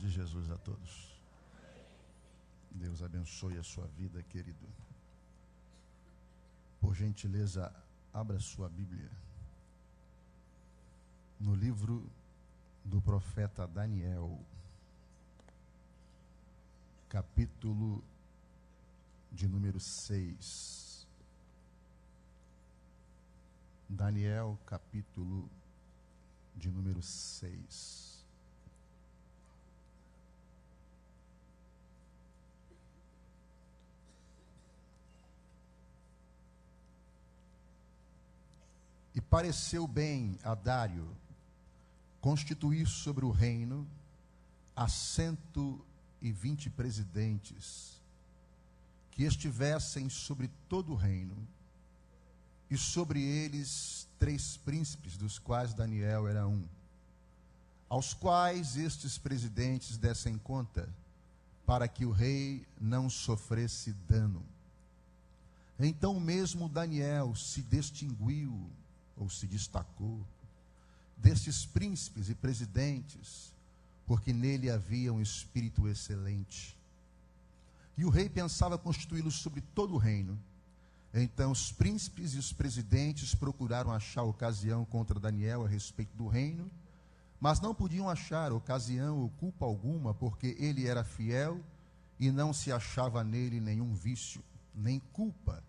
de Jesus a todos. Deus abençoe a sua vida, querido. Por gentileza, abra sua Bíblia. No livro do profeta Daniel, capítulo de número 6. Daniel, capítulo de número 6. E pareceu bem a Dário constituir sobre o reino a cento e vinte presidentes que estivessem sobre todo o reino, e sobre eles três príncipes, dos quais Daniel era um, aos quais estes presidentes dessem conta, para que o rei não sofresse dano. Então mesmo Daniel se distinguiu ou se destacou, destes príncipes e presidentes, porque nele havia um espírito excelente. E o rei pensava constituí-lo sobre todo o reino. Então os príncipes e os presidentes procuraram achar ocasião contra Daniel a respeito do reino, mas não podiam achar ocasião ou culpa alguma, porque ele era fiel e não se achava nele nenhum vício, nem culpa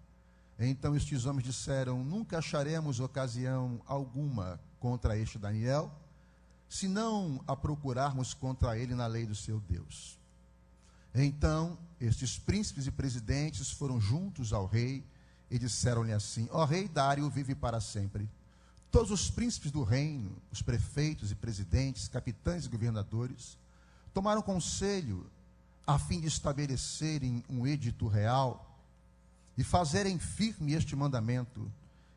então estes homens disseram: Nunca acharemos ocasião alguma contra este Daniel, se não a procurarmos contra ele na lei do seu Deus. Então estes príncipes e presidentes foram juntos ao rei e disseram-lhe assim: Ó rei Dário vive para sempre. Todos os príncipes do reino, os prefeitos e presidentes, capitães e governadores, tomaram conselho a fim de estabelecerem um edito real e fazerem firme este mandamento,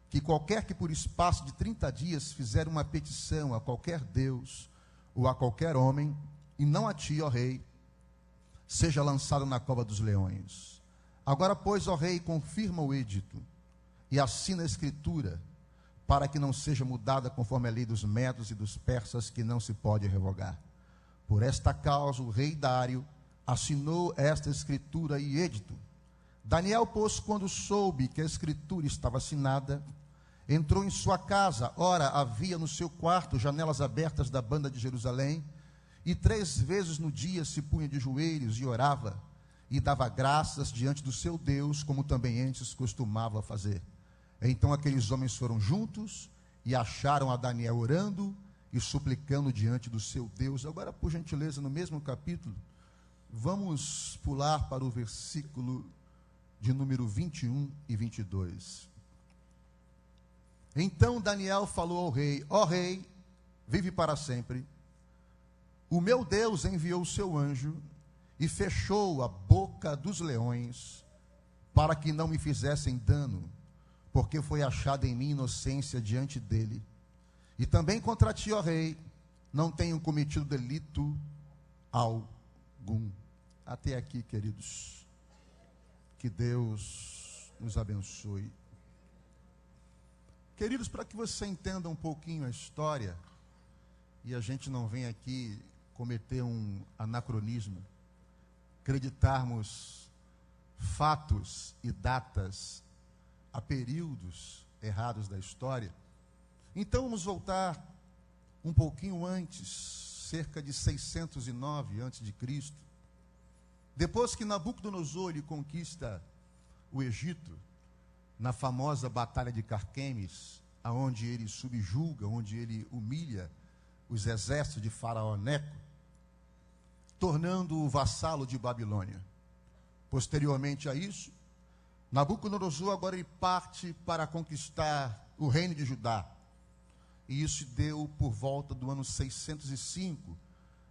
que qualquer que por espaço de 30 dias fizer uma petição a qualquer Deus ou a qualquer homem, e não a ti, ó rei, seja lançado na cova dos leões. Agora, pois, ó rei, confirma o edito e assina a escritura, para que não seja mudada conforme a lei dos medos e dos persas, que não se pode revogar. Por esta causa, o rei Dário assinou esta escritura e edito Daniel, pois, quando soube que a escritura estava assinada, entrou em sua casa. Ora, havia no seu quarto janelas abertas da banda de Jerusalém, e três vezes no dia se punha de joelhos e orava, e dava graças diante do seu Deus, como também antes costumava fazer. Então aqueles homens foram juntos e acharam a Daniel orando e suplicando diante do seu Deus. Agora, por gentileza, no mesmo capítulo, vamos pular para o versículo de número 21 e 22. Então Daniel falou ao rei: Ó oh, rei, vive para sempre. O meu Deus enviou o seu anjo e fechou a boca dos leões para que não me fizessem dano, porque foi achada em mim inocência diante dele. E também contra ti, ó rei, não tenho cometido delito algum. Até aqui, queridos. Que Deus nos abençoe. Queridos, para que você entenda um pouquinho a história, e a gente não venha aqui cometer um anacronismo, acreditarmos fatos e datas a períodos errados da história. Então vamos voltar um pouquinho antes, cerca de 609 antes de Cristo. Depois que Nabucodonosor conquista o Egito, na famosa batalha de Carquemes, aonde ele subjuga, onde ele humilha os exércitos de Faraó Neco, tornando-o vassalo de Babilônia. Posteriormente a isso, Nabucodonosor agora ele parte para conquistar o reino de Judá. E isso deu por volta do ano 605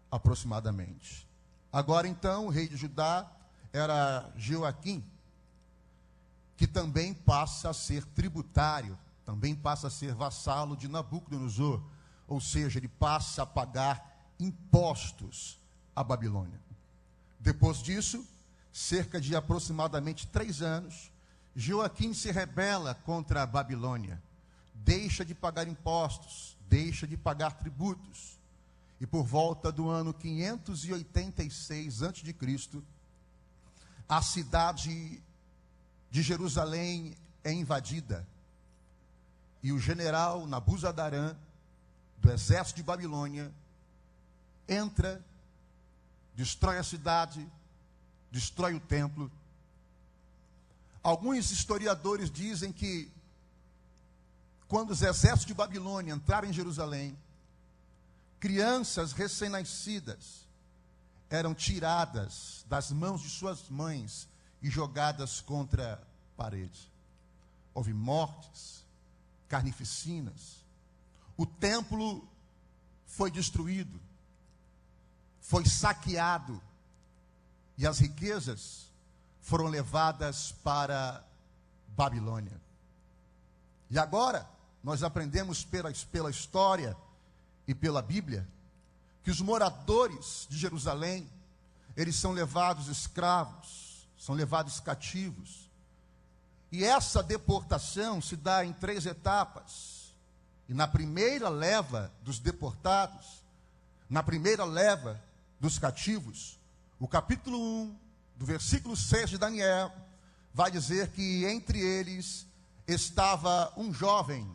aproximadamente. Agora então, o rei de Judá era Joaquim, que também passa a ser tributário, também passa a ser vassalo de Nabucodonosor, ou seja, ele passa a pagar impostos à Babilônia. Depois disso, cerca de aproximadamente três anos, Joaquim se rebela contra a Babilônia, deixa de pagar impostos, deixa de pagar tributos e por volta do ano 586 a.C., a cidade de Jerusalém é invadida. E o general Nabuzadarã, do exército de Babilônia, entra, destrói a cidade, destrói o templo. Alguns historiadores dizem que quando os exércitos de Babilônia entraram em Jerusalém, crianças recém-nascidas eram tiradas das mãos de suas mães e jogadas contra a parede. Houve mortes, carnificinas. O templo foi destruído, foi saqueado e as riquezas foram levadas para Babilônia. E agora, nós aprendemos pela, pela história e pela Bíblia, que os moradores de Jerusalém, eles são levados escravos, são levados cativos. E essa deportação se dá em três etapas. E na primeira leva dos deportados, na primeira leva dos cativos, o capítulo 1, do versículo 6 de Daniel, vai dizer que entre eles estava um jovem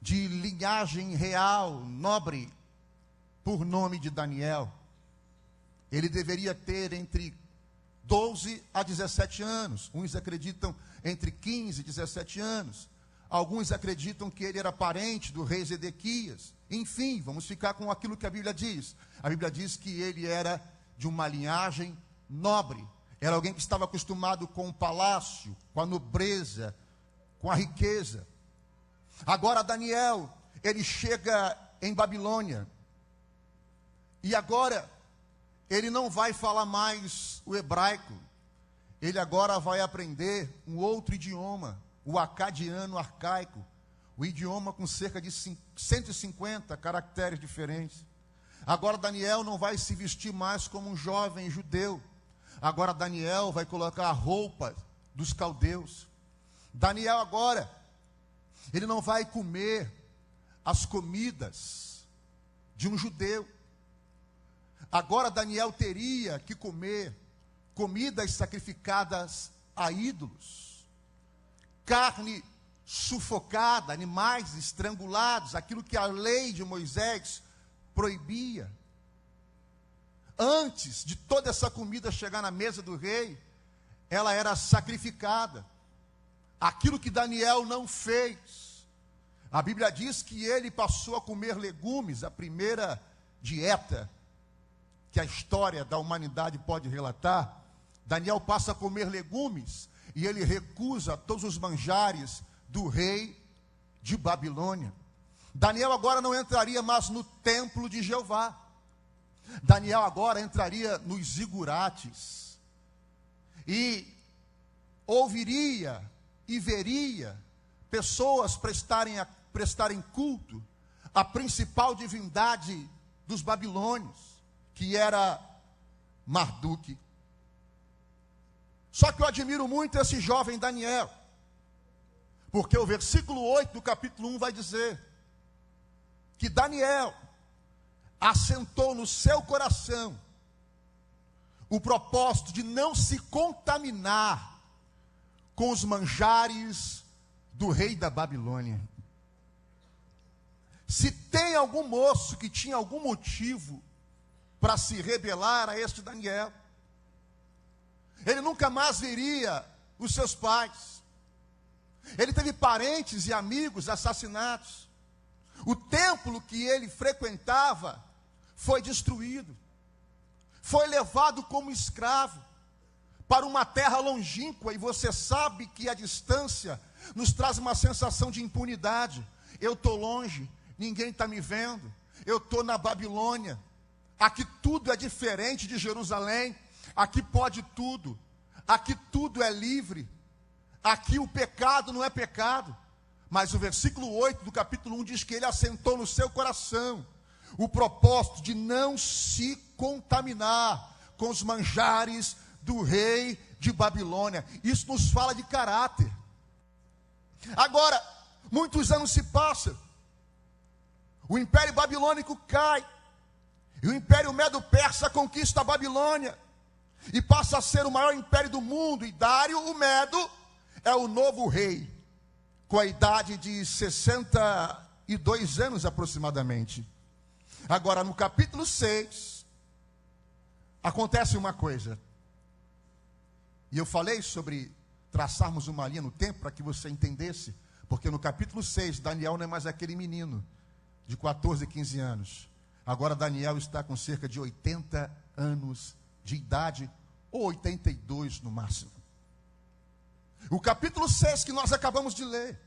de linhagem real, nobre, por nome de Daniel. Ele deveria ter entre 12 a 17 anos. Uns acreditam entre 15 e 17 anos. Alguns acreditam que ele era parente do rei Zedequias. Enfim, vamos ficar com aquilo que a Bíblia diz. A Bíblia diz que ele era de uma linhagem nobre. Era alguém que estava acostumado com o palácio, com a nobreza, com a riqueza. Agora Daniel, ele chega em Babilônia. E agora ele não vai falar mais o hebraico. Ele agora vai aprender um outro idioma, o acadiano arcaico, o idioma com cerca de 150 caracteres diferentes. Agora Daniel não vai se vestir mais como um jovem judeu. Agora Daniel vai colocar a roupa dos caldeus. Daniel agora ele não vai comer as comidas de um judeu. Agora Daniel teria que comer comidas sacrificadas a ídolos, carne sufocada, animais estrangulados, aquilo que a lei de Moisés proibia. Antes de toda essa comida chegar na mesa do rei, ela era sacrificada. Aquilo que Daniel não fez. A Bíblia diz que ele passou a comer legumes, a primeira dieta que a história da humanidade pode relatar. Daniel passa a comer legumes e ele recusa todos os manjares do rei de Babilônia. Daniel agora não entraria mais no templo de Jeová. Daniel agora entraria nos zigurates e ouviria e veria pessoas prestarem, a, prestarem culto à principal divindade dos babilônios, que era Marduk. Só que eu admiro muito esse jovem Daniel, porque o versículo 8 do capítulo 1 vai dizer que Daniel assentou no seu coração o propósito de não se contaminar com os manjares do rei da Babilônia. Se tem algum moço que tinha algum motivo para se rebelar a este Daniel, ele nunca mais veria os seus pais. Ele teve parentes e amigos assassinados. O templo que ele frequentava foi destruído. Foi levado como escravo para uma terra longínqua, e você sabe que a distância nos traz uma sensação de impunidade. Eu estou longe, ninguém está me vendo, eu estou na Babilônia, aqui tudo é diferente de Jerusalém, aqui pode tudo, aqui tudo é livre, aqui o pecado não é pecado. Mas o versículo 8 do capítulo 1 diz que ele assentou no seu coração o propósito de não se contaminar com os manjares do rei de Babilônia. Isso nos fala de caráter. Agora, muitos anos se passam, o império babilônico cai, E o Império Medo-Persa conquista a Babilônia e passa a ser o maior império do mundo. E Dário, o Medo, é o novo rei, com a idade de 62 anos aproximadamente. Agora, no capítulo 6, acontece uma coisa. E eu falei sobre traçarmos uma linha no tempo para que você entendesse, porque no capítulo 6, Daniel não é mais aquele menino de 14, 15 anos. Agora Daniel está com cerca de 80 anos de idade, ou 82 no máximo. O capítulo 6 que nós acabamos de ler,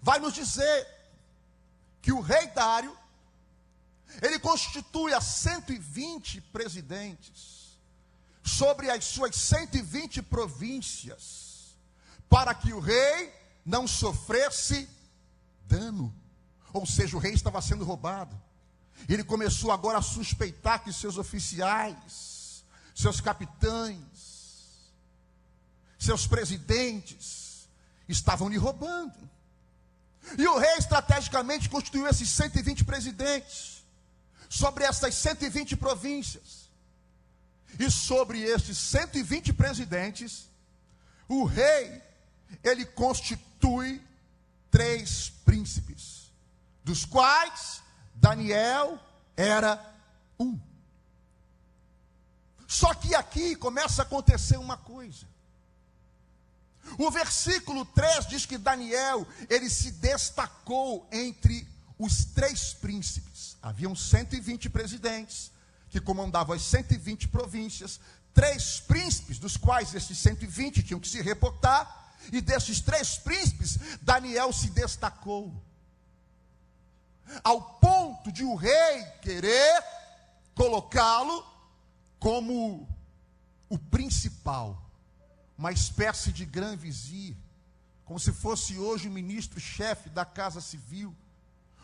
vai nos dizer que o rei Dário, ele constitui a 120 presidentes sobre as suas 120 províncias, para que o rei não sofresse dano. Ou seja, o rei estava sendo roubado. Ele começou agora a suspeitar que seus oficiais, seus capitães, seus presidentes estavam lhe roubando. E o rei estrategicamente constituiu esses 120 presidentes sobre essas 120 províncias. E sobre esses 120 presidentes, o rei ele constitui três príncipes, dos quais Daniel era um. Só que aqui começa a acontecer uma coisa. O versículo 3 diz que Daniel, ele se destacou entre os três príncipes. Haviam 120 presidentes que comandavam as 120 províncias, três príncipes, dos quais esses 120 tinham que se reportar, e desses três príncipes, Daniel se destacou ao ponto de o rei querer colocá-lo como o principal, uma espécie de grande vizir, como se fosse hoje o ministro-chefe da Casa Civil,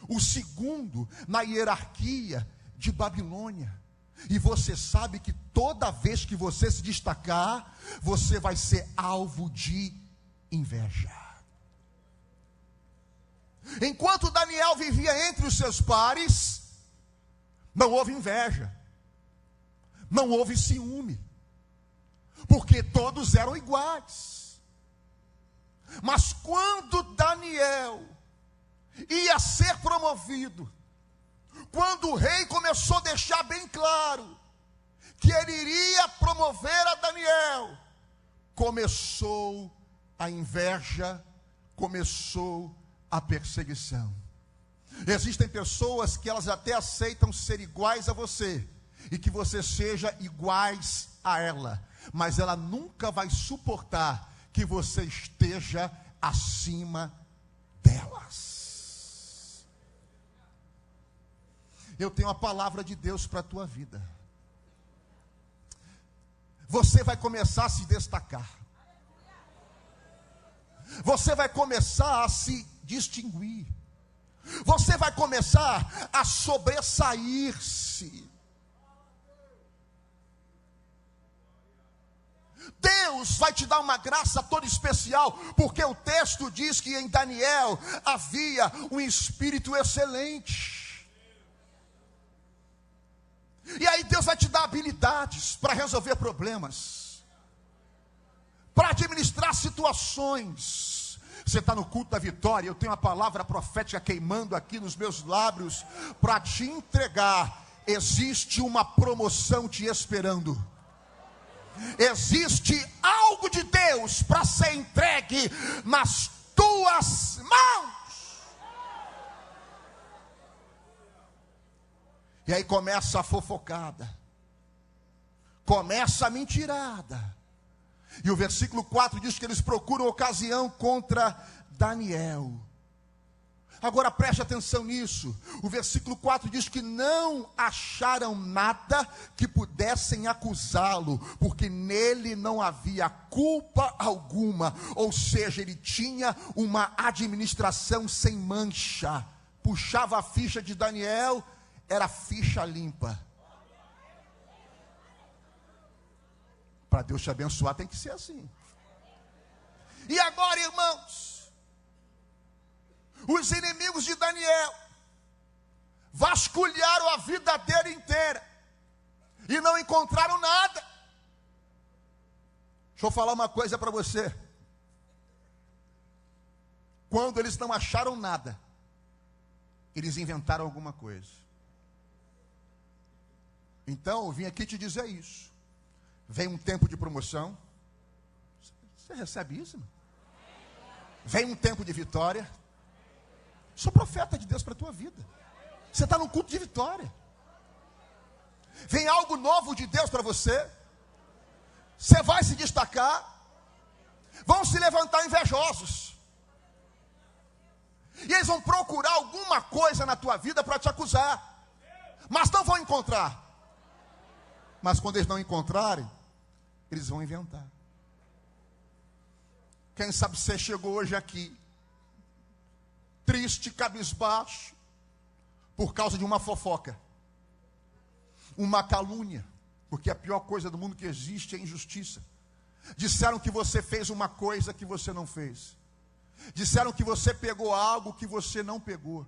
o segundo na hierarquia de Babilônia. E você sabe que toda vez que você se destacar, você vai ser alvo de inveja. Enquanto Daniel vivia entre os seus pares, não houve inveja, não houve ciúme, porque todos eram iguais. Mas quando Daniel ia ser promovido, quando o rei começou a deixar bem claro que ele iria promover a Daniel, começou a inveja, começou a perseguição. Existem pessoas que elas até aceitam ser iguais a você e que você seja iguais a ela, mas ela nunca vai suportar que você esteja acima delas. Eu tenho a palavra de Deus para a tua vida. Você vai começar a se destacar. Você vai começar a se distinguir. Você vai começar a sobressair-se. Deus vai te dar uma graça toda especial, porque o texto diz que em Daniel havia um espírito excelente. E aí Deus vai te dar habilidades para resolver problemas, para administrar situações você está no culto da vitória. Eu tenho a palavra profética queimando aqui nos meus lábios para te entregar. Existe uma promoção te esperando. Existe algo de Deus para ser entregue nas tuas mãos. E aí começa a fofocada, começa a mentirada e o versículo 4 diz que eles procuram ocasião contra Daniel. Agora preste atenção nisso. O versículo 4 diz que não acharam nada que pudessem acusá-lo, porque nele não havia culpa alguma, ou seja, ele tinha uma administração sem mancha. Puxava a ficha de Daniel, era ficha limpa. Para Deus te abençoar tem que ser assim. E agora, irmãos, os inimigos de Daniel vasculharam a vida dele inteira e não encontraram nada. Deixa eu falar uma coisa para você. Quando eles não acharam nada, eles inventaram alguma coisa. Então, eu vim aqui te dizer isso. Vem um tempo de promoção. Você recebe isso? Não? Vem um tempo de vitória. Sou profeta de Deus para a tua vida. Você está num culto de vitória. Vem algo novo de Deus para você. Você vai se destacar. Vão se levantar invejosos. E eles vão procurar alguma coisa na tua vida para te acusar. Mas não vão encontrar. Mas quando eles não encontrarem, eles vão inventar. Quem sabe você chegou hoje aqui, triste, cabisbaixo, por causa de uma fofoca, uma calúnia, porque a pior coisa do mundo que existe é injustiça. Disseram que você fez uma coisa que você não fez. Disseram que você pegou algo que você não pegou.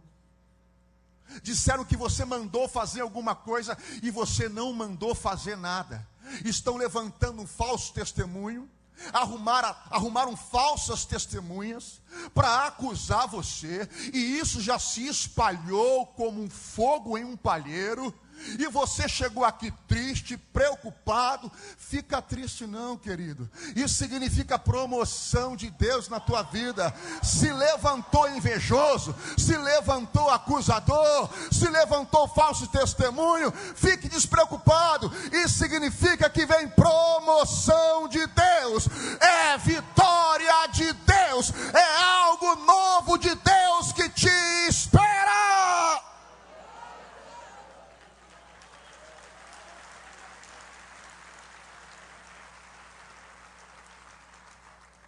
Disseram que você mandou fazer alguma coisa e você não mandou fazer nada. Estão levantando um falso testemunho arrumaram, arrumaram falsas testemunhas para acusar você, e isso já se espalhou como um fogo em um palheiro, e você chegou aqui triste, preocupado. Fica triste, não, querido. Isso significa promoção de Deus na tua vida. Se levantou invejoso, se levantou acusador, se levantou falso testemunho. Fique despreocupado. Isso significa que vem promoção de Deus, é vitória de Deus, é algo novo de Deus que te espera.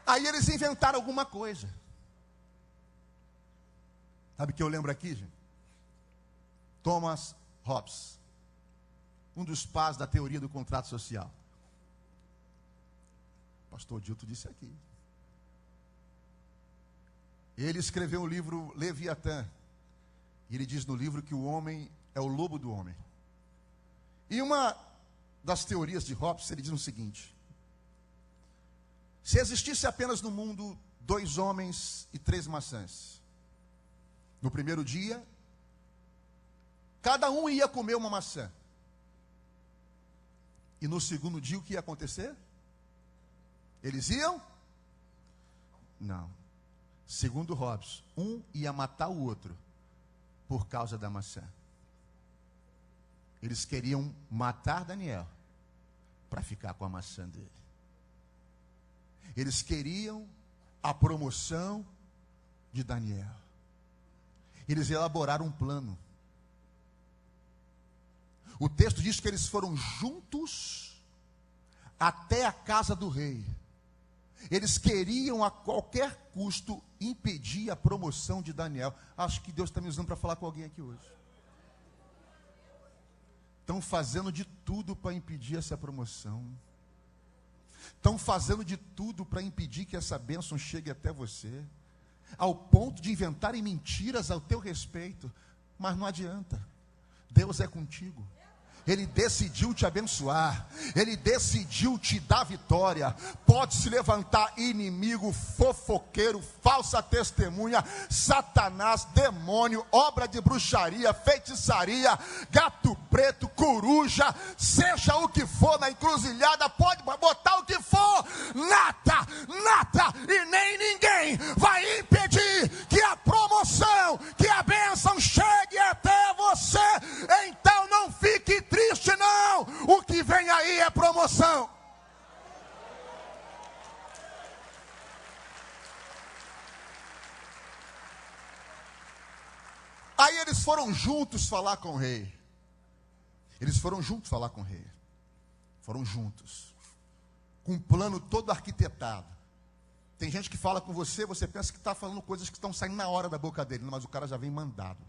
Aí eles inventaram alguma coisa. Sabe o que eu lembro aqui, gente? Thomas Hobbes, um dos pais da teoria do contrato social. O pastor Dilto disse aqui. Ele escreveu o livro Leviatã. E ele diz no livro que o homem é o lobo do homem. E uma das teorias de Hobbes, ele diz o seguinte: se existisse apenas no mundo dois homens e três maçãs, no primeiro dia, cada um ia comer uma maçã. E no segundo dia, o que ia acontecer? Eles iam? Não. Segundo Hobbes, um ia matar o outro por causa da maçã. Eles queriam matar Daniel para ficar com a maçã dele. Eles queriam a promoção de Daniel. Eles elaboraram um plano. O texto diz que eles foram juntos até a casa do rei. Eles queriam a qualquer custo impedir a promoção de Daniel. Acho que Deus está me usando para falar com alguém aqui hoje. Estão fazendo de tudo para impedir essa promoção. Estão fazendo de tudo para impedir que essa bênção chegue até você, ao ponto de inventarem mentiras ao teu respeito, mas não adianta, Deus é contigo. Ele decidiu te abençoar, Ele decidiu te dar vitória. Pode se levantar inimigo, fofoqueiro, falsa testemunha, Satanás, demônio, obra de bruxaria, feitiçaria, gato preto, coruja, seja o que for na encruzilhada, pode botar o que for, nada, nada e nem ninguém vai impedir que a promoção, que a bênção chegue até você. Então não fique triste não. O que vem aí é promoção. Aí eles foram juntos falar com o rei. Eles foram juntos falar com o rei. Foram juntos. Com um plano todo arquitetado. Tem gente que fala com você, você pensa que está falando coisas que estão saindo na hora da boca dele, mas o cara já vem mandado.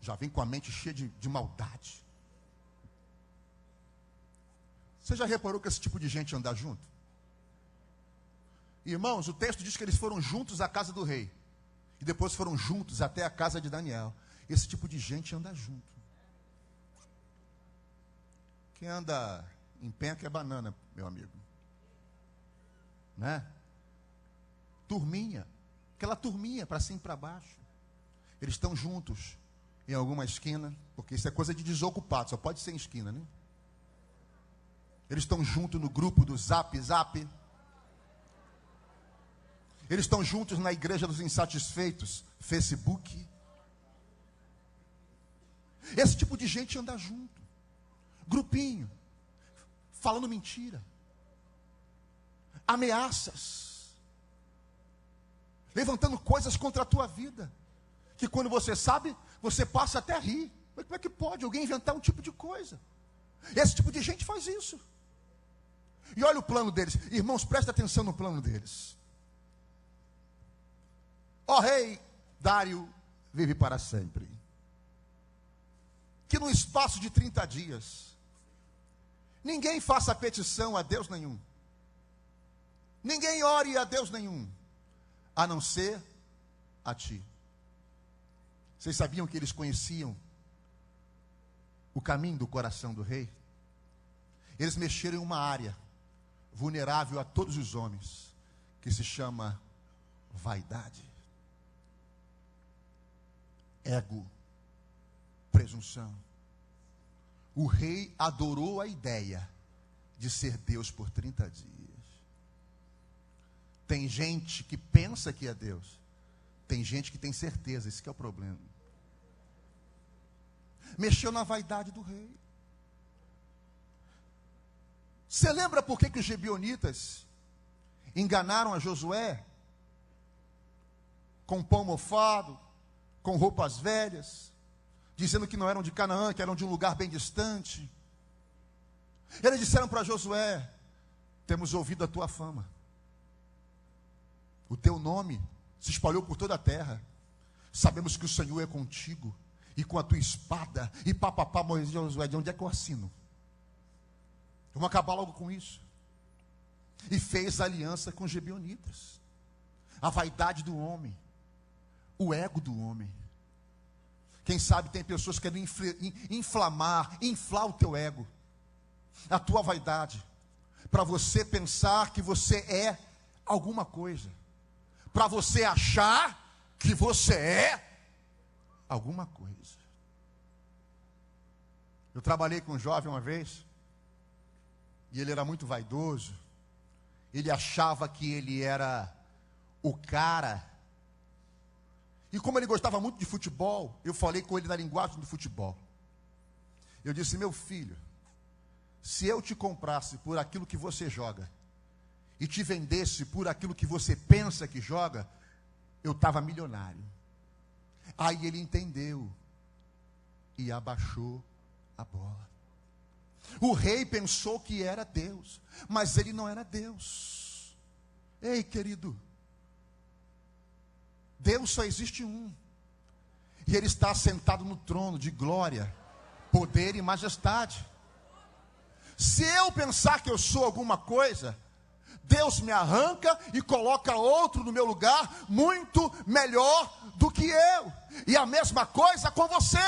Já vem com a mente cheia de, de maldade. Você já reparou que esse tipo de gente anda junto? Irmãos, o texto diz que eles foram juntos à casa do rei. E depois foram juntos até a casa de Daniel. Esse tipo de gente anda junto. Quem anda em penca é banana, meu amigo. Né? Turminha. Aquela turminha para cima e para baixo. Eles estão juntos em alguma esquina, porque isso é coisa de desocupado, só pode ser em esquina, né? Eles estão juntos no grupo do Zap Zap. Eles estão juntos na igreja dos insatisfeitos, Facebook. Esse tipo de gente anda junto. Grupinho. Falando mentira. Ameaças. Levantando coisas contra a tua vida. Que quando você sabe, você passa até a rir. Mas como é que pode alguém inventar um tipo de coisa? Esse tipo de gente faz isso. E olha o plano deles. Irmãos, presta atenção no plano deles. Ó rei Dário vive para sempre. Que no espaço de 30 dias, ninguém faça petição a Deus nenhum. Ninguém ore a Deus nenhum, a não ser a ti. Vocês sabiam que eles conheciam o caminho do coração do rei? Eles mexeram em uma área vulnerável a todos os homens, que se chama vaidade, ego, presunção. O rei adorou a ideia de ser Deus por 30 dias. Tem gente que pensa que é Deus, tem gente que tem certeza, esse é o problema. Mexeu na vaidade do rei. Você lembra por que, que os gibionitas enganaram a Josué? Com pão mofado, com roupas velhas, dizendo que não eram de Canaã, que eram de um lugar bem distante. Eles disseram para Josué: Temos ouvido a tua fama, o teu nome se espalhou por toda a terra. Sabemos que o Senhor é contigo, e com a tua espada, e papapá, Moisés Josué, de onde é que eu assino? Vamos acabar logo com isso. E fez aliança com os Gebionitas. A vaidade do homem, o ego do homem. Quem sabe tem pessoas que querem inflamar, inflar o teu ego, a tua vaidade, para você pensar que você é alguma coisa, para você achar que você é alguma coisa. Eu trabalhei com um jovem uma vez, e ele era muito vaidoso, ele achava que ele era o cara. E como ele gostava muito de futebol, eu falei com ele na linguagem do futebol. Eu disse: Meu filho, se eu te comprasse por aquilo que você joga, e te vendesse por aquilo que você pensa que joga, eu estava milionário. Aí ele entendeu e abaixou a bola. O rei pensou que era Deus, mas ele não era Deus. Ei, querido, Deus só existe um. E ele está sentado no trono de glória, poder e majestade. Se eu pensar que eu sou alguma coisa, Deus me arranca e coloca outro no meu lugar, muito melhor do que eu. E a mesma coisa com você,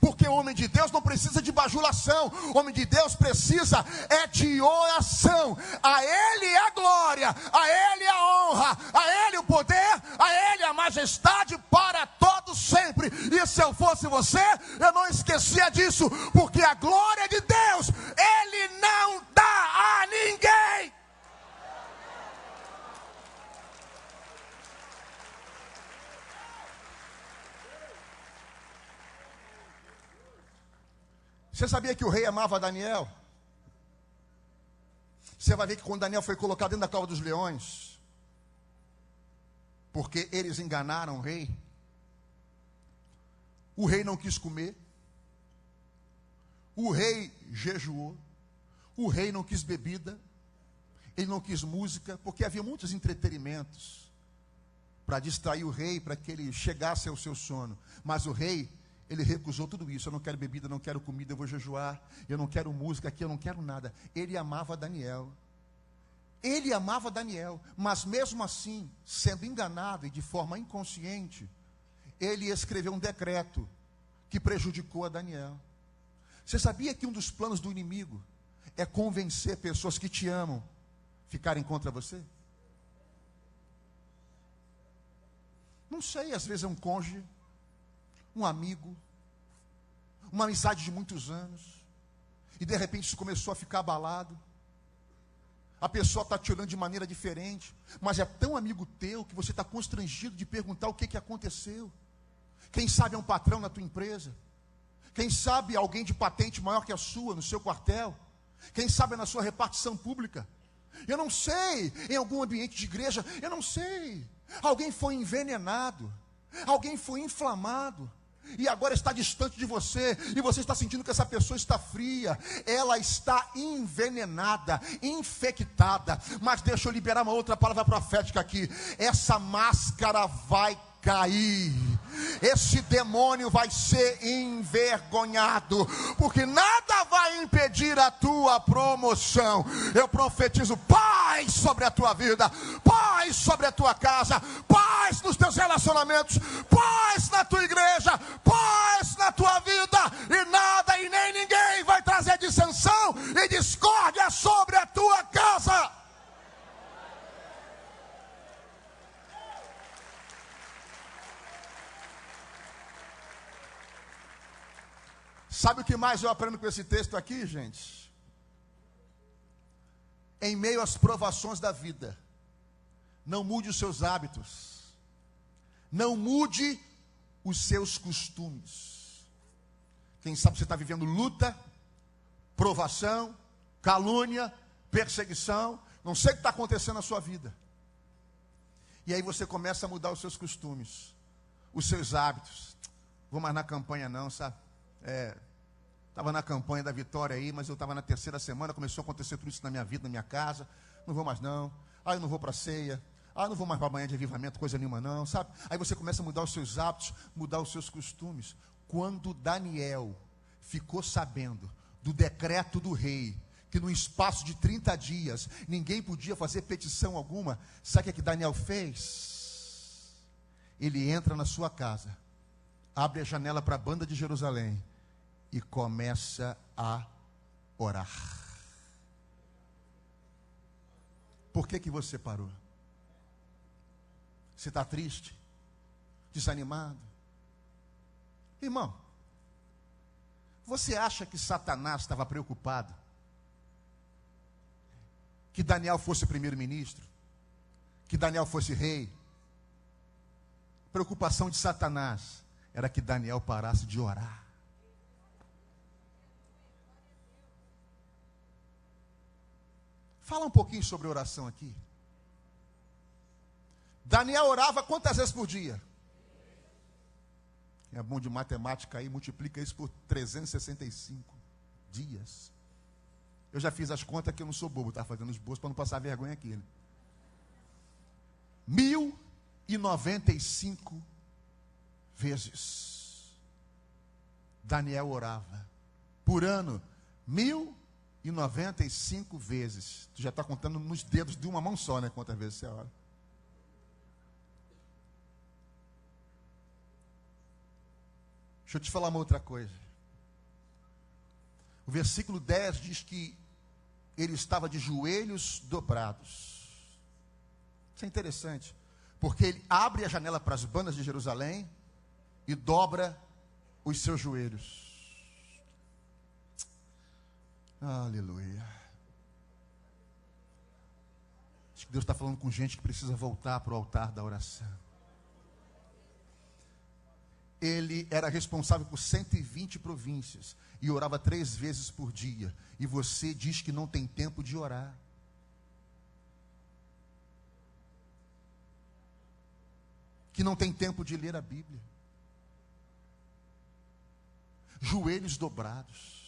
porque o homem de Deus não precisa de bajulação, o homem de Deus precisa é de oração. A Ele é a glória, a Ele é a honra, a Ele o poder, a Ele a majestade para todos sempre. E se eu fosse você, eu não esquecia disso, porque a glória de Deus, Ele não dá a ninguém. Você sabia que o rei amava Daniel? Você vai ver que quando Daniel foi colocado dentro da cova dos leões, porque eles enganaram o rei, o rei não quis comer, o rei jejuou, o rei não quis bebida, ele não quis música, porque havia muitos entretenimentos para distrair o rei, para que ele chegasse ao seu sono. Mas o rei ele recusou tudo isso. Eu não quero bebida, não quero comida, eu vou jejuar. Eu não quero música aqui, eu não quero nada. Ele amava Daniel. Ele amava Daniel, mas mesmo assim, sendo enganado e de forma inconsciente, ele escreveu um decreto que prejudicou a Daniel. Você sabia que um dos planos do inimigo é convencer pessoas que te amam ficarem contra você? Não sei, às vezes é um cônjuge, um amigo, uma amizade de muitos anos, e de repente isso começou a ficar abalado. A pessoa está te olhando de maneira diferente, mas é tão amigo teu que você está constrangido de perguntar o que, que aconteceu. Quem sabe é um patrão na tua empresa, quem sabe alguém de patente maior que a sua no seu quartel, quem sabe é na sua repartição pública. Eu não sei, em algum ambiente de igreja, eu não sei. Alguém foi envenenado, alguém foi inflamado, e agora está distante de você, e você está sentindo que essa pessoa está fria, ela está envenenada, infectada. Mas deixa eu liberar uma outra palavra profética aqui: essa máscara vai cair. Esse demônio vai ser envergonhado, porque nada vai impedir a tua promoção. Eu profetizo paz sobre a tua vida, paz sobre a tua casa, paz nos teus relacionamentos, paz na tua igreja, paz na tua vida, e nada e nem ninguém vai trazer dissensão e discórdia sobre a tua casa. Sabe o que mais eu aprendo com esse texto aqui, gente? Em meio às provações da vida, não mude os seus hábitos, não mude os seus costumes. Quem sabe você está vivendo luta, provação, calúnia, perseguição, não sei o que está acontecendo na sua vida. E aí você começa a mudar os seus costumes, os seus hábitos. Vou mais na campanha não, sabe? É, Estava na campanha da vitória aí, mas eu estava na terceira semana, começou a acontecer tudo isso na minha vida, na minha casa. Não vou mais não. Ah, eu não vou para a ceia. Ah, não vou mais para a manhã de avivamento, coisa nenhuma não, sabe? Aí você começa a mudar os seus hábitos, mudar os seus costumes. Quando Daniel ficou sabendo do decreto do rei, que no espaço de 30 dias ninguém podia fazer petição alguma, sabe o que, é que Daniel fez? Ele entra na sua casa, abre a janela para a banda de Jerusalém e começa a orar. Por que, que você parou? Você está triste? Desanimado? Irmão, você acha que Satanás estava preocupado? Que Daniel fosse primeiro-ministro? Que Daniel fosse rei? A preocupação de Satanás era que Daniel parasse de orar. Fala um pouquinho sobre oração aqui. Daniel orava quantas vezes por dia? Quem é bom de matemática aí, multiplica isso por 365 dias. Eu já fiz as contas que eu não sou bobo, tá fazendo os bolsos para não passar vergonha aqui. Né? Mil e noventa e cinco vezes. Daniel orava. Por ano, mil e 95 vezes. Tu já está contando nos dedos de uma mão só, né? Quantas vezes você ora. Deixa eu te falar uma outra coisa. O versículo 10 diz que ele estava de joelhos dobrados. Isso é interessante, porque ele abre a janela para as bandas de Jerusalém e dobra os seus joelhos. Aleluia. Acho que Deus está falando com gente que precisa voltar para o altar da oração. Ele era responsável por 120 províncias e orava três vezes por dia. E você diz que não tem tempo de orar. Que não tem tempo de ler a Bíblia. Joelhos dobrados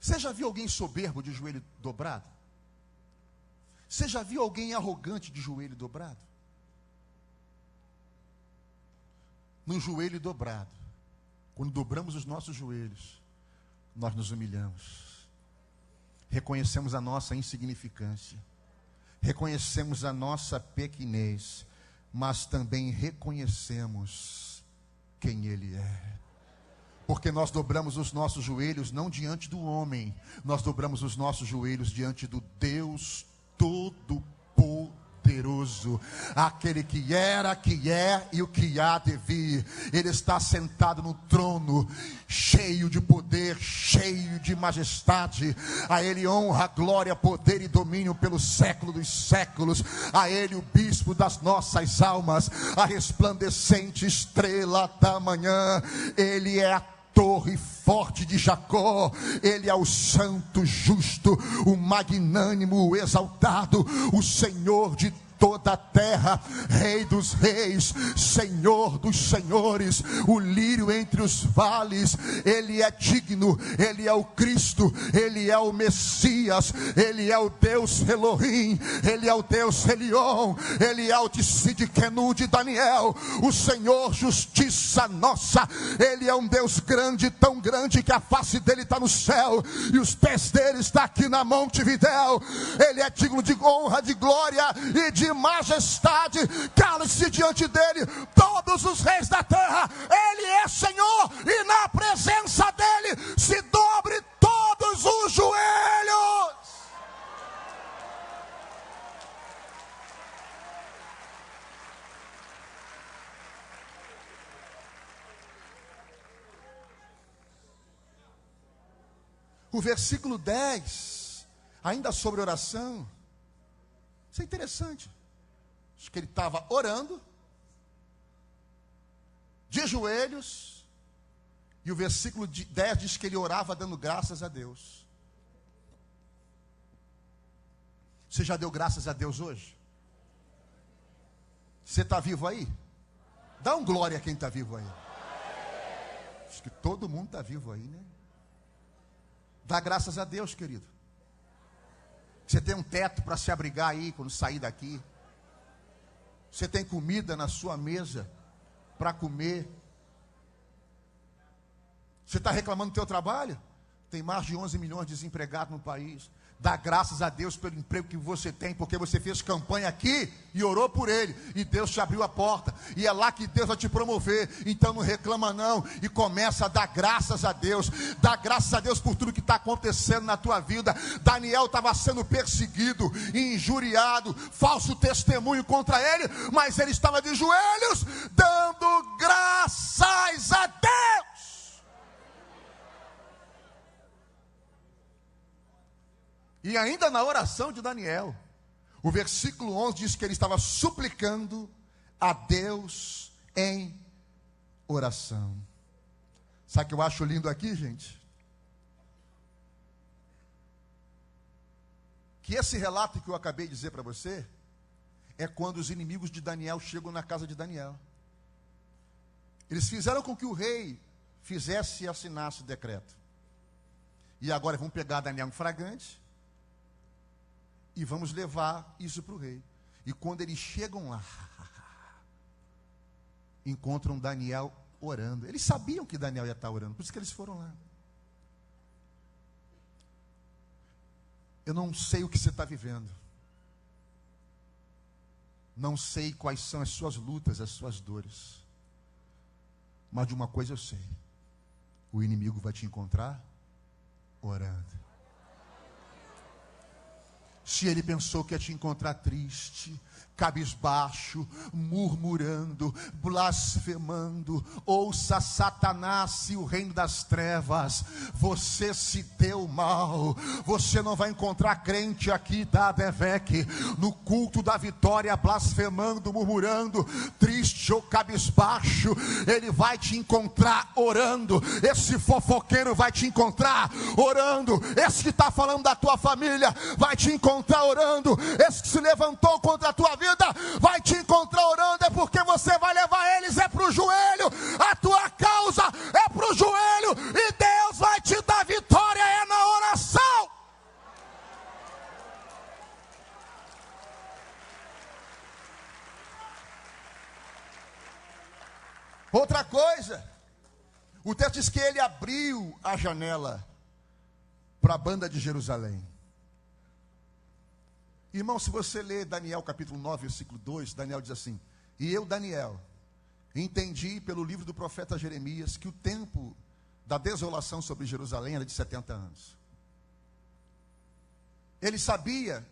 você já viu alguém soberbo de joelho dobrado? Você já viu alguém arrogante de joelho dobrado? No joelho dobrado, quando dobramos os nossos joelhos, nós nos humilhamos, reconhecemos a nossa insignificância, reconhecemos a nossa pequenez, mas também reconhecemos quem Ele é. Porque nós dobramos os nossos joelhos não diante do homem, nós dobramos os nossos joelhos diante do Deus Todo-Poderoso poderoso, aquele que era, que é e o que há de vir. Ele está sentado no trono, cheio de poder, cheio de majestade. A ele honra, glória, poder e domínio pelo século dos séculos. A ele o bispo das nossas almas, a resplandecente estrela da manhã. Ele é a torre forte de Jacó, ele é o santo justo, o magnânimo, o exaltado, o Senhor de toda a terra, Rei dos reis, Senhor dos senhores, o lírio entre os vales, Ele é digno, Ele é o Cristo, Ele é o Messias, Ele é o Deus Elohim, Ele é o Deus Elion, Ele é o de Sidkenu de Daniel, o Senhor justiça nossa, Ele é um Deus grande, tão grande que a face dele está no céu e os pés dele está aqui na Monte Videl, Ele é digno de honra, de glória e de majestade, cale-se diante dele todos os reis da terra, ele é Senhor, e na presença dele se dobre todos os joelhos. O versículo 10, ainda sobre oração, isso é interessante. Acho que ele estava orando, de joelhos, e o versículo 10 diz que ele orava dando graças a Deus. Você já deu graças a Deus hoje? Você está vivo aí? Dá um glória a quem está vivo aí. Acho que todo mundo está vivo aí, né? Dá graças a Deus, querido. Você tem um teto para se abrigar aí quando sair daqui. Você tem comida na sua mesa para comer. Você está reclamando do teu trabalho? Tem mais de 11 milhões de desempregados no país. Dá graças a Deus pelo emprego que você tem, porque você fez campanha aqui e orou por ele, e Deus te abriu a porta, e é lá que Deus vai te promover. Então não reclama, não, e começa a dar graças a Deus, dá graças a Deus por tudo que está acontecendo na tua vida. Daniel estava sendo perseguido, injuriado, falso testemunho contra ele, mas ele estava de joelhos, dando graças a Deus. E ainda na oração de Daniel, o versículo 11 diz que ele estava suplicando a Deus em oração. Sabe o que eu acho lindo aqui, gente? Que esse relato que eu acabei de dizer para você é quando os inimigos de Daniel chegam na casa de Daniel. Eles fizeram com que o rei fizesse e assinasse o decreto. E agora vão pegar Daniel em fragante e vamos levar isso para o rei. E quando eles chegam lá, encontram Daniel orando. Eles sabiam que Daniel ia estar orando, por isso que eles foram lá. Eu não sei o que você está vivendo. Não sei quais são as suas lutas, as suas dores. Mas de uma coisa eu sei: o inimigo vai te encontrar orando. Se ele pensou que ia te encontrar triste, cabisbaixo, murmurando, blasfemando, ouça Satanás e o reino das trevas, você se deu mal, você não vai encontrar crente aqui da Devec, no culto da vitória, blasfemando, murmurando, triste ou cabisbaixo, ele vai te encontrar orando, esse fofoqueiro vai te encontrar orando, esse que está falando da tua família vai te encontrar orando, esse que se levantou contra a tua vida vai te encontrar orando, é porque você vai levar eles é para o joelho, a tua causa é para o joelho, e Deus vai te dar vitória, é na oração. Outra coisa, o texto diz que ele abriu a janela para a banda de Jerusalém. Irmão, se você ler Daniel capítulo 9, versículo 2, Daniel diz assim: E eu, Daniel, entendi pelo livro do profeta Jeremias que o tempo da desolação sobre Jerusalém era de 70 anos. Ele sabia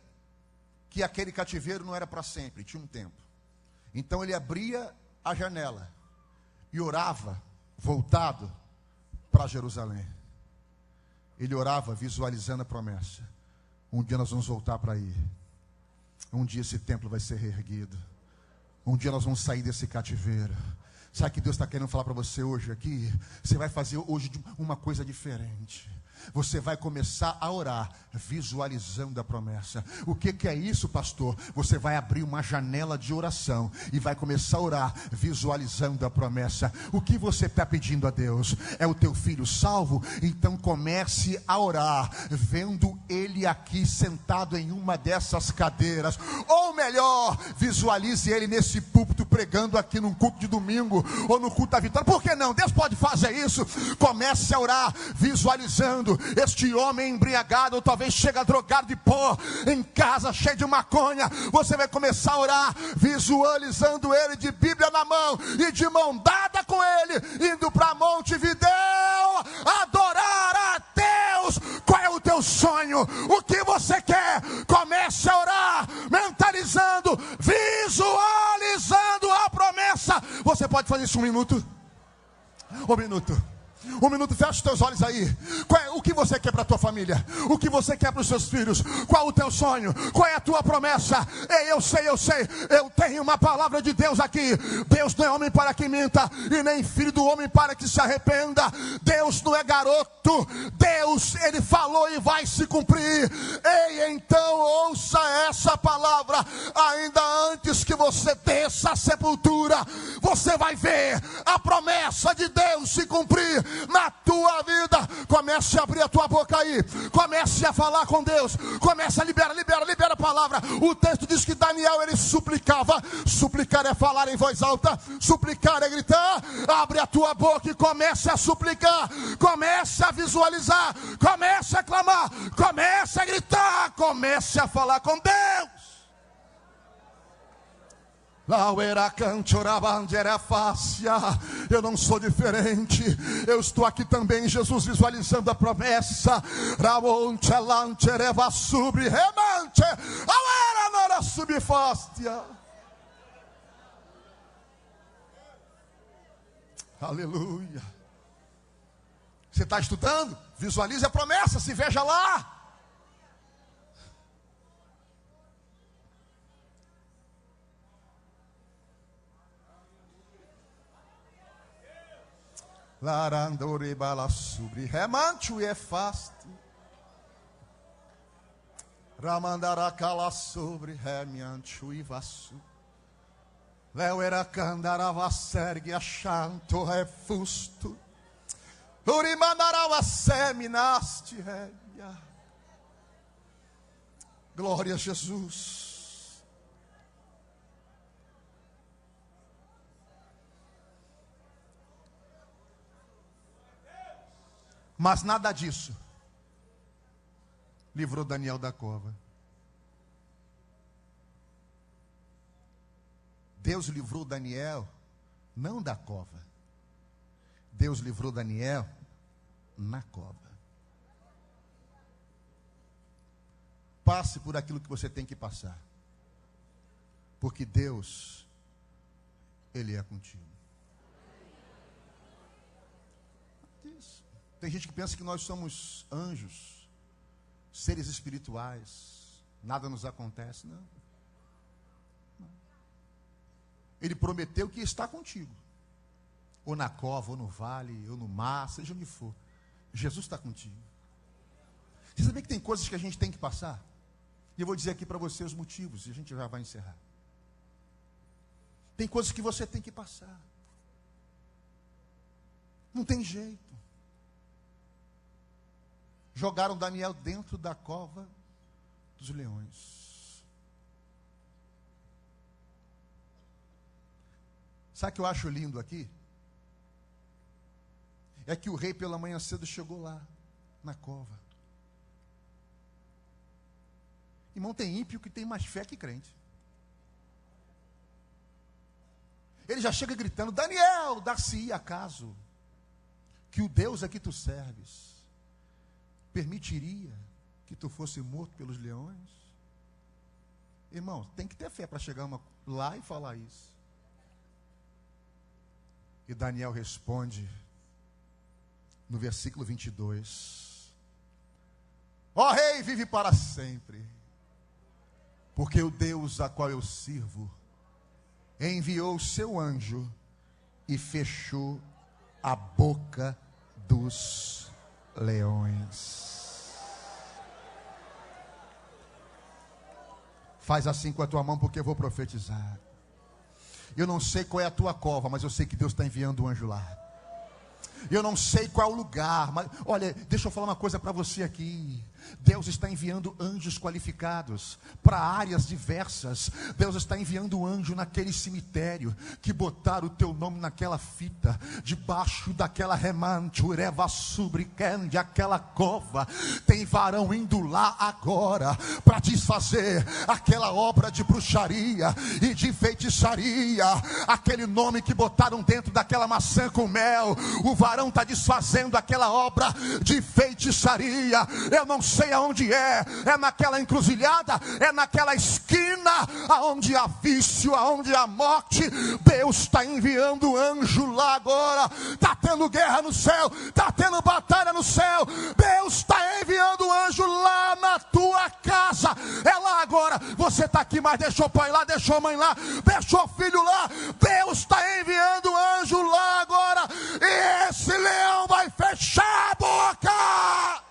que aquele cativeiro não era para sempre, tinha um tempo. Então ele abria a janela e orava voltado para Jerusalém. Ele orava visualizando a promessa. Um dia nós vamos voltar para aí. Um dia esse templo vai ser reerguido. Um dia nós vamos sair desse cativeiro. Sabe que Deus está querendo falar para você hoje aqui? Você vai fazer hoje uma coisa diferente. Você vai começar a orar, visualizando a promessa. O que, que, é isso, pastor? Você vai abrir uma janela de oração e vai começar a orar, visualizando a promessa. O que você está pedindo a Deus? É o teu filho salvo? Então comece a orar, vendo ele aqui sentado em uma dessas cadeiras. Ou melhor, visualize ele nesse púlpito pregando aqui num culto de domingo ou no culto da vitória. Por que não? Deus pode fazer isso. Comece a orar, visualizando este homem embriagado, ou talvez chega drogado de pó, em casa cheio de maconha, você vai começar a orar, visualizando ele de Bíblia na mão e de mão dada com ele, indo para Montevideu, adorar a Deus. Qual é o teu sonho? O que você quer? Comece a orar, mentalizando, visualizando. Você pode fazer isso um minuto? Um minuto. Um minuto, fecha os teus olhos aí. É, o que você quer para a tua família? O que você quer para os seus filhos? Qual o teu sonho? Qual é a tua promessa? Ei, eu sei, eu sei. Eu tenho uma palavra de Deus aqui. Deus não é homem para que minta, e nem filho do homem para que se arrependa. Deus não é garoto. Deus, ele falou e vai se cumprir. Ei, então ouça essa palavra. Ainda antes que você desça a sepultura, você vai ver a promessa de Deus se cumprir na tua vida. Comece a abrir a tua boca aí. Comece a falar com Deus. Comece a liberar, libera, libera a palavra. O texto diz que Daniel ele suplicava. Suplicar é falar em voz alta. Suplicar é gritar. Abre a tua boca e comece a suplicar. Comece a visualizar. Comece a clamar. Comece a gritar. Comece a falar com Deus. Eu não sou diferente. Eu estou aqui também, Jesus, visualizando a promessa. Aleluia. Você está estudando? Visualize a promessa, se veja lá. Larandore bala subri remanchu e fasti. Ramandara cala sobre remianchu e vassu. Leo era candara vassergue achanto refusto. Urimandara vasseminaste regia. Glória a Jesus. Mas nada disso livrou Daniel da cova. Deus livrou Daniel não da cova. Deus livrou Daniel na cova. Passe por aquilo que você tem que passar. Porque Deus, Ele é contigo. Isso. Tem gente que pensa que nós somos anjos, seres espirituais, nada nos acontece. Não. não. Ele prometeu que está contigo, ou na cova, ou no vale, ou no mar, seja onde for. Jesus está contigo. Você sabia que tem coisas que a gente tem que passar? E eu vou dizer aqui para você os motivos, e a gente já vai encerrar. Tem coisas que você tem que passar. Não tem jeito jogaram Daniel dentro da cova dos leões. Sabe o que eu acho lindo aqui? É que o rei pela manhã cedo chegou lá, na cova. Irmão, tem ímpio que tem mais fé que crente. Ele já chega gritando: Daniel, dar-se acaso que o Deus a que tu serves permitiria que tu fosse morto pelos leões? Irmão, tem que ter fé para chegar uma, lá e falar isso. E Daniel responde no versículo 22: Ó oh, rei, vive para sempre, porque o Deus a qual eu sirvo enviou o seu anjo e fechou a boca dos leões. Faz assim com a tua mão, porque eu vou profetizar. Eu não sei qual é a tua cova, mas eu sei que Deus está enviando um anjo lá. Eu não sei qual é o lugar, mas olha, deixa eu falar uma coisa para você aqui. Deus está enviando anjos qualificados para áreas diversas. Deus está enviando anjo naquele cemitério que botaram o teu nome naquela fita, debaixo daquela remantureva subricande, aquela cova. Tem varão indo lá agora para desfazer aquela obra de bruxaria e de feitiçaria, aquele nome que botaram dentro daquela maçã com mel. O varão está desfazendo aquela obra de feitiçaria. Eu não sei aonde é, é naquela encruzilhada, é naquela esquina, aonde há vício, aonde há morte. Deus está enviando anjo lá agora. Está tendo guerra no céu, está tendo batalha no céu. Deus está enviando anjo lá na tua casa. É lá agora. Você está aqui, mas deixou pai lá, deixou mãe lá, deixou filho lá. Deus está enviando anjo lá agora. E esse leão vai fechar a boca.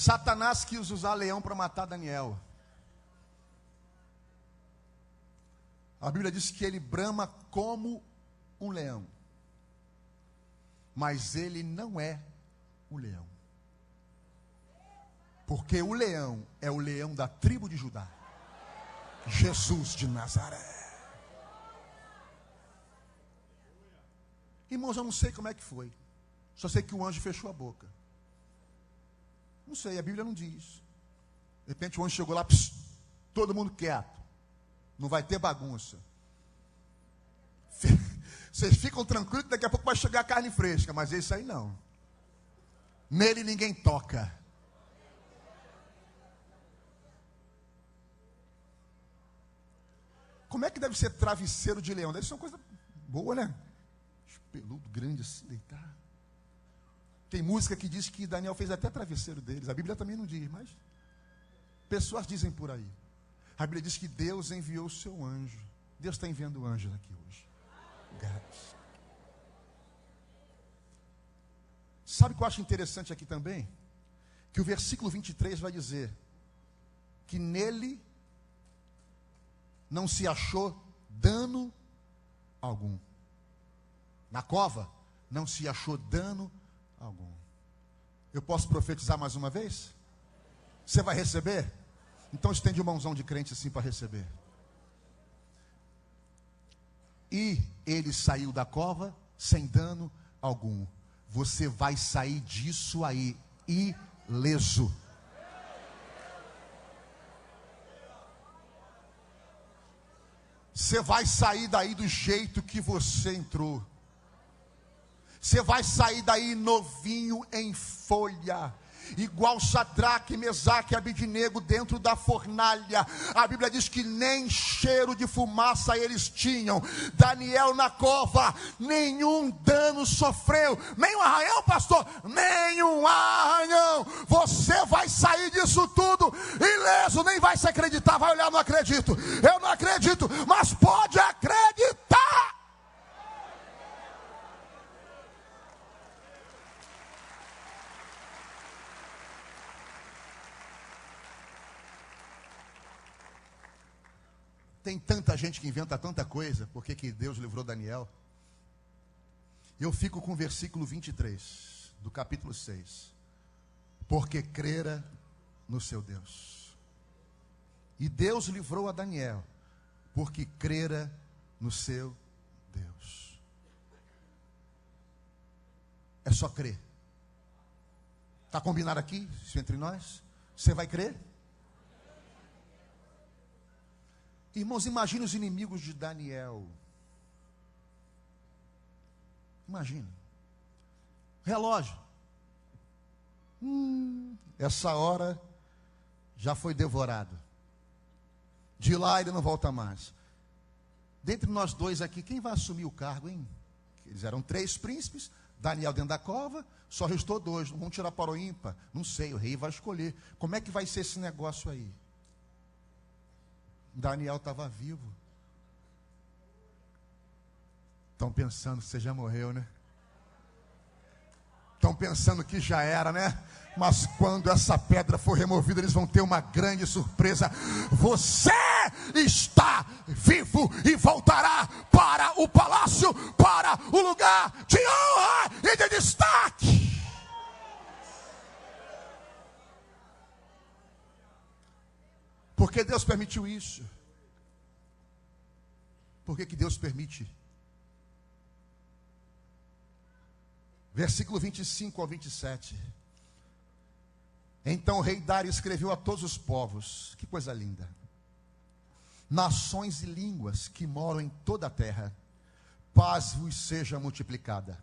Satanás quis usar leão para matar Daniel. A Bíblia diz que ele brama como um leão. Mas ele não é o leão. Porque o leão é o leão da tribo de Judá. Jesus de Nazaré. Irmãos, eu não sei como é que foi. Só sei que o anjo fechou a boca. Não sei, a Bíblia não diz. De repente o anjo chegou lá, pss, todo mundo quieto. Não vai ter bagunça. Vocês ficam tranquilos que daqui a pouco vai chegar carne fresca, mas esse aí não. Nele ninguém toca. Como é que deve ser travesseiro de leão? Deve ser uma coisa boa, né? Peludo, grande assim, deitar. Tem música que diz que Daniel fez até travesseiro deles. A Bíblia também não diz, mas pessoas dizem por aí. A Bíblia diz que Deus enviou o seu anjo. Deus está enviando anjos aqui hoje. Sabe o que eu acho interessante aqui também? Que o versículo 23 vai dizer que nele não se achou dano algum. Na cova não se achou dano algum. Eu posso profetizar mais uma vez? Você vai receber? Então estende o mãozão de crente assim para receber. E ele saiu da cova sem dano algum. Você vai sair disso aí ileso. Você vai sair daí do jeito que você entrou. Você vai sair daí novinho em folha igual Sadraque, Mesaque e Abidinego dentro da fornalha. A Bíblia diz que nem cheiro de fumaça eles tinham. Daniel na cova, nenhum dano sofreu. Nenhum arranhão, pastor? Nenhum arranhão. Você vai sair disso tudo ileso, nem vai se acreditar, vai olhar, não acredito. Eu não acredito, mas pode acreditar. Tem tanta gente que inventa tanta coisa, porque que Deus livrou Daniel? Eu fico com o versículo 23 do capítulo 6. Porque crera no seu Deus. E Deus livrou a Daniel, porque crera no seu Deus. É só crer. Está combinado aqui, isso entre nós? Você vai crer? Irmãos, imagine os inimigos de Daniel. Imagina. Relógio. Hum, essa hora já foi devorado. De lá ele não volta mais. Dentre nós dois aqui, quem vai assumir o cargo, hein? Eles eram três príncipes, Daniel dentro da cova, só restou dois. Vão tirar para o ímpar? Não sei, o rei vai escolher. Como é que vai ser esse negócio aí? Daniel estava vivo. Estão pensando que você já morreu, né? Estão pensando que já era, né? Mas quando essa pedra for removida, eles vão ter uma grande surpresa. Você está vivo e voltará para o palácio, para o lugar de honra e de destaque. Porque Deus permitiu isso? Por que, que Deus permite? Versículo 25 ao 27. Então o rei Dário escreveu a todos os povos, que coisa linda. Nações e línguas que moram em toda a terra, paz vos seja multiplicada.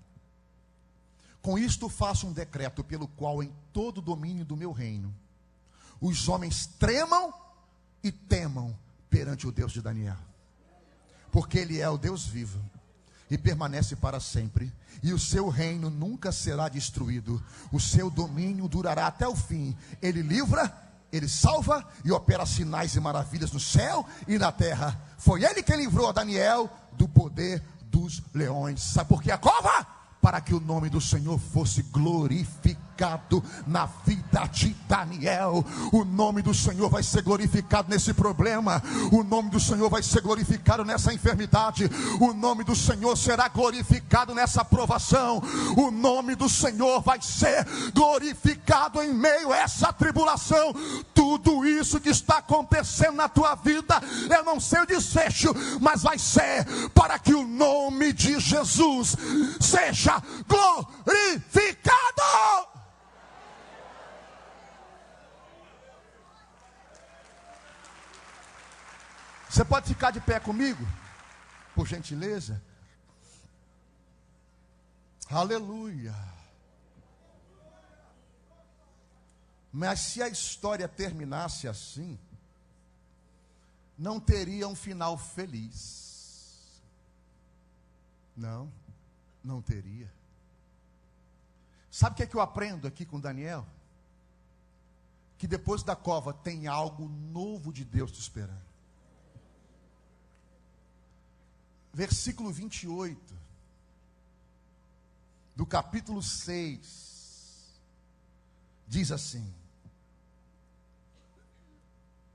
Com isto faço um decreto pelo qual em todo o domínio do meu reino os homens tremam e temam perante o Deus de Daniel. Porque ele é o Deus vivo e permanece para sempre, e o seu reino nunca será destruído, o seu domínio durará até o fim. Ele livra, ele salva e opera sinais e maravilhas no céu e na terra. Foi ele quem livrou a Daniel do poder dos leões. Sabe por que a cova? Para que o nome do Senhor fosse glorificado na vida de Daniel. O nome do Senhor vai ser glorificado nesse problema. O nome do Senhor vai ser glorificado nessa enfermidade. O nome do Senhor será glorificado nessa provação. O nome do Senhor vai ser glorificado em meio a essa tribulação. Tudo isso que está acontecendo na tua vida, eu não sei o desfecho, mas vai ser para que o nome de Jesus seja glorificado. Você pode ficar de pé comigo? Por gentileza. Aleluia. Mas se a história terminasse assim, não teria um final feliz. Não, não teria. Sabe o que, é que eu aprendo aqui com Daniel? Que depois da cova tem algo novo de Deus te esperando. Versículo 28 do capítulo 6, diz assim: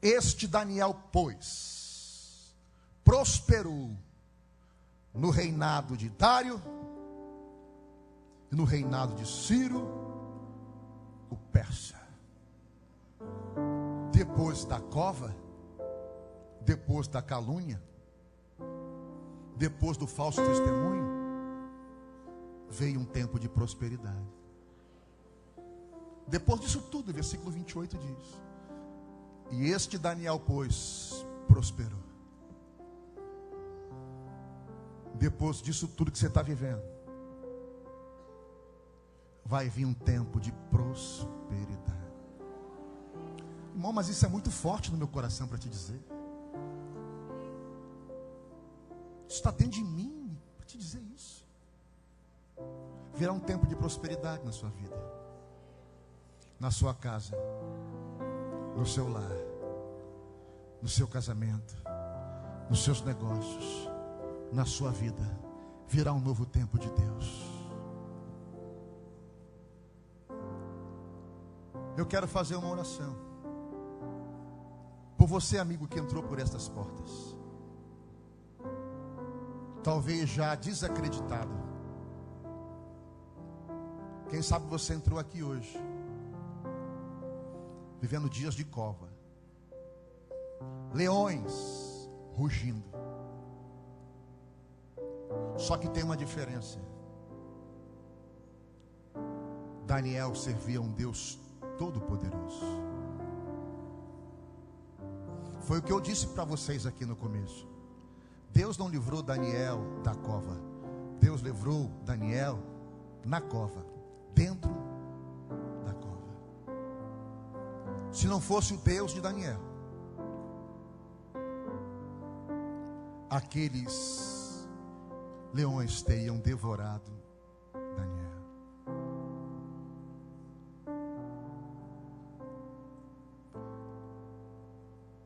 Este Daniel, pois, prosperou no reinado de Dário e no reinado de Ciro, o persa. Depois da cova, depois da calúnia, depois do falso testemunho, veio um tempo de prosperidade. Depois disso tudo, versículo 28 diz: E este Daniel, pois, prosperou. Depois disso tudo que você está vivendo, vai vir um tempo de prosperidade. Irmão, mas isso é muito forte no meu coração para te dizer. Está dentro de mim para te dizer isso. Virá um tempo de prosperidade na sua vida, na sua casa, no seu lar, no seu casamento, nos seus negócios, na sua vida. Virá um novo tempo de Deus. Eu quero fazer uma oração por você, amigo, que entrou por estas portas talvez já desacreditado. Quem sabe você entrou aqui hoje, vivendo dias de cova, leões rugindo. Só que tem uma diferença. Daniel servia um Deus todo-poderoso. Foi o que eu disse para vocês aqui no começo. Deus não livrou Daniel da cova. Deus livrou Daniel na cova, dentro da cova. Se não fosse o Deus de Daniel, aqueles leões teriam devorado Daniel.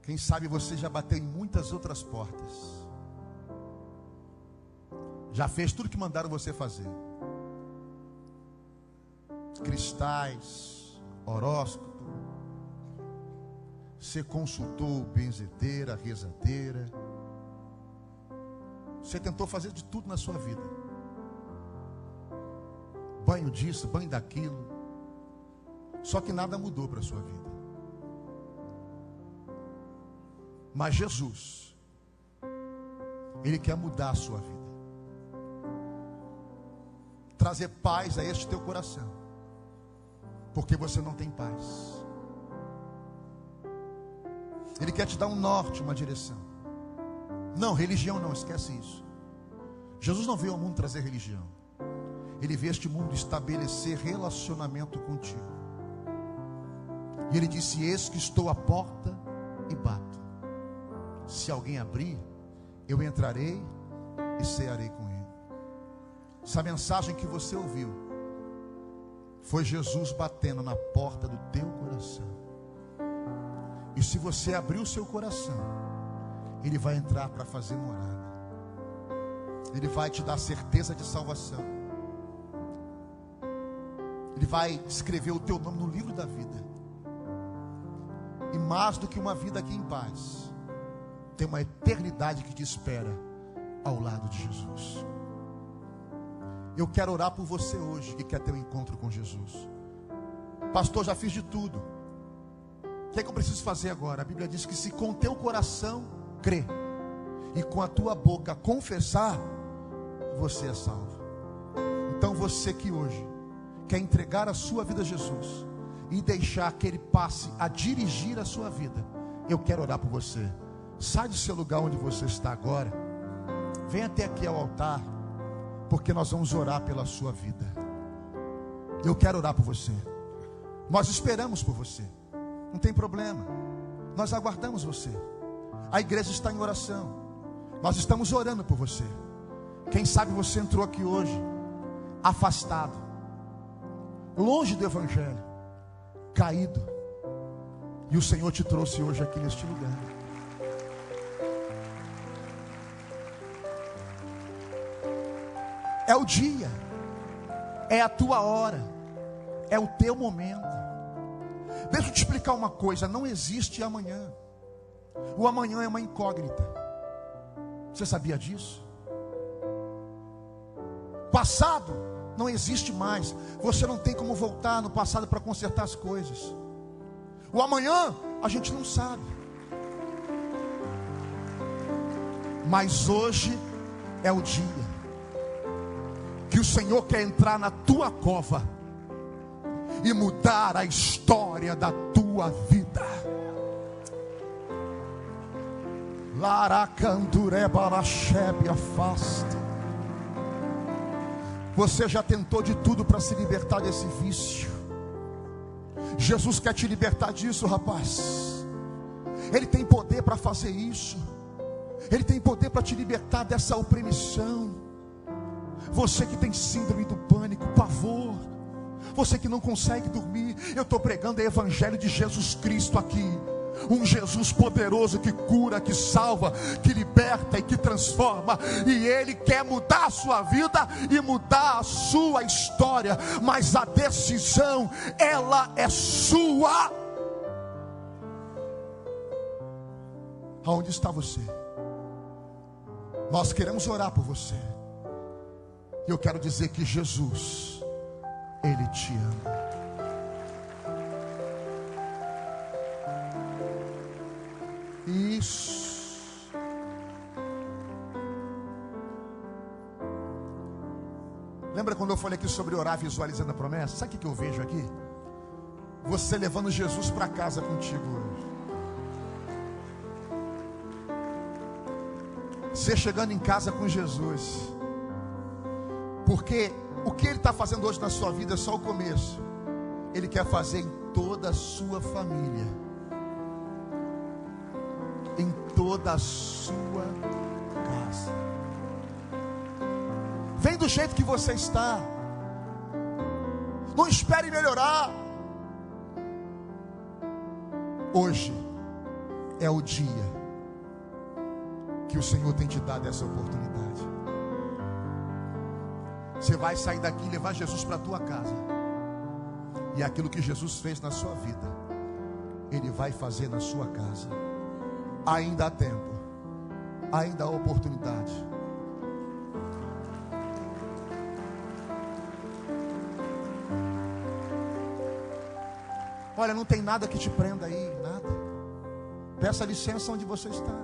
Quem sabe você já bateu em muitas outras portas. Já fez tudo que mandaram você fazer. Cristais, horóscopo. Você consultou benzedeira, rezadeira. Você tentou fazer de tudo na sua vida. Banho disso, banho daquilo. Só que nada mudou para a sua vida. Mas Jesus, Ele quer mudar a sua vida trazer paz a este teu coração, porque você não tem paz. Ele quer te dar um norte, uma direção. Não, religião não, esquece isso. Jesus não veio ao mundo trazer religião. Ele veio este mundo estabelecer relacionamento contigo. E ele disse: Eis que estou à porta e bato. Se alguém abrir, eu entrarei e cearei com ele. Essa mensagem que você ouviu foi Jesus batendo na porta do teu coração. E se você abrir o seu coração, Ele vai entrar para fazer morada. Ele vai te dar certeza de salvação. Ele vai escrever o teu nome no livro da vida. E mais do que uma vida aqui em paz, tem uma eternidade que te espera ao lado de Jesus. Eu quero orar por você hoje que quer ter um encontro com Jesus. Pastor, já fiz de tudo. O que é que eu preciso fazer agora? A Bíblia diz que se com teu coração crer e com a tua boca confessar, você é salvo. Então você que hoje quer entregar a sua vida a Jesus e deixar que Ele passe a dirigir a sua vida, eu quero orar por você. Sai do seu lugar onde você está agora. Vem até aqui ao altar porque nós vamos orar pela sua vida. Eu quero orar por você. Nós esperamos por você. Não tem problema. Nós aguardamos você. A igreja está em oração. Nós estamos orando por você. Quem sabe você entrou aqui hoje afastado, longe do evangelho, caído. E o Senhor te trouxe hoje aqui neste lugar. É o dia, é a tua hora, é o teu momento. Deixa eu te explicar uma coisa: não existe amanhã. O amanhã é uma incógnita. Você sabia disso? Passado não existe mais. Você não tem como voltar no passado para consertar as coisas. O amanhã a gente não sabe. Mas hoje é o dia que o Senhor quer entrar na tua cova e mudar a história da tua vida. Você já tentou de tudo para se libertar desse vício. Jesus quer te libertar disso, rapaz. Ele tem poder para fazer isso. Ele tem poder para te libertar dessa opressão. Você que tem síndrome do pânico, pavor. Você que não consegue dormir. Eu estou pregando o Evangelho de Jesus Cristo aqui. Um Jesus poderoso que cura, que salva, que liberta e que transforma. E Ele quer mudar a sua vida e mudar a sua história. Mas a decisão, ela é sua. Aonde está você? Nós queremos orar por você. E eu quero dizer que Jesus, Ele te ama. Isso. Lembra quando eu falei aqui sobre orar visualizando a promessa? Sabe o que eu vejo aqui? Você levando Jesus para casa contigo hoje. Você chegando em casa com Jesus. Porque o que Ele está fazendo hoje na sua vida é só o começo. Ele quer fazer em toda a sua família. Em toda a sua casa. Vem do jeito que você está. Não espere melhorar. Hoje é o dia que o Senhor tem te dado essa oportunidade. Você vai sair daqui e levar Jesus para a tua casa. E aquilo que Jesus fez na sua vida, Ele vai fazer na sua casa. Ainda há tempo, ainda há oportunidade. Olha, não tem nada que te prenda aí, nada. Peça licença onde você está.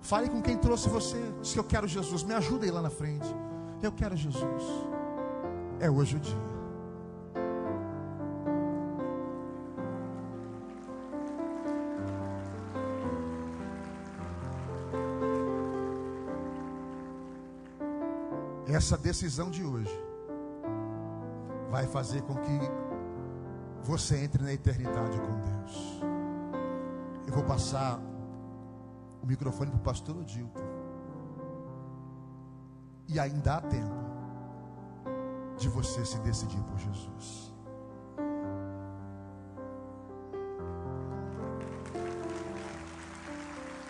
Fale com quem trouxe você. Se eu quero Jesus, me ajuda aí lá na frente. Eu quero Jesus. É hoje o dia. Essa decisão de hoje vai fazer com que você entre na eternidade com Deus. Eu vou passar o microfone para o pastor Odilton. E ainda há tempo de você se decidir por Jesus.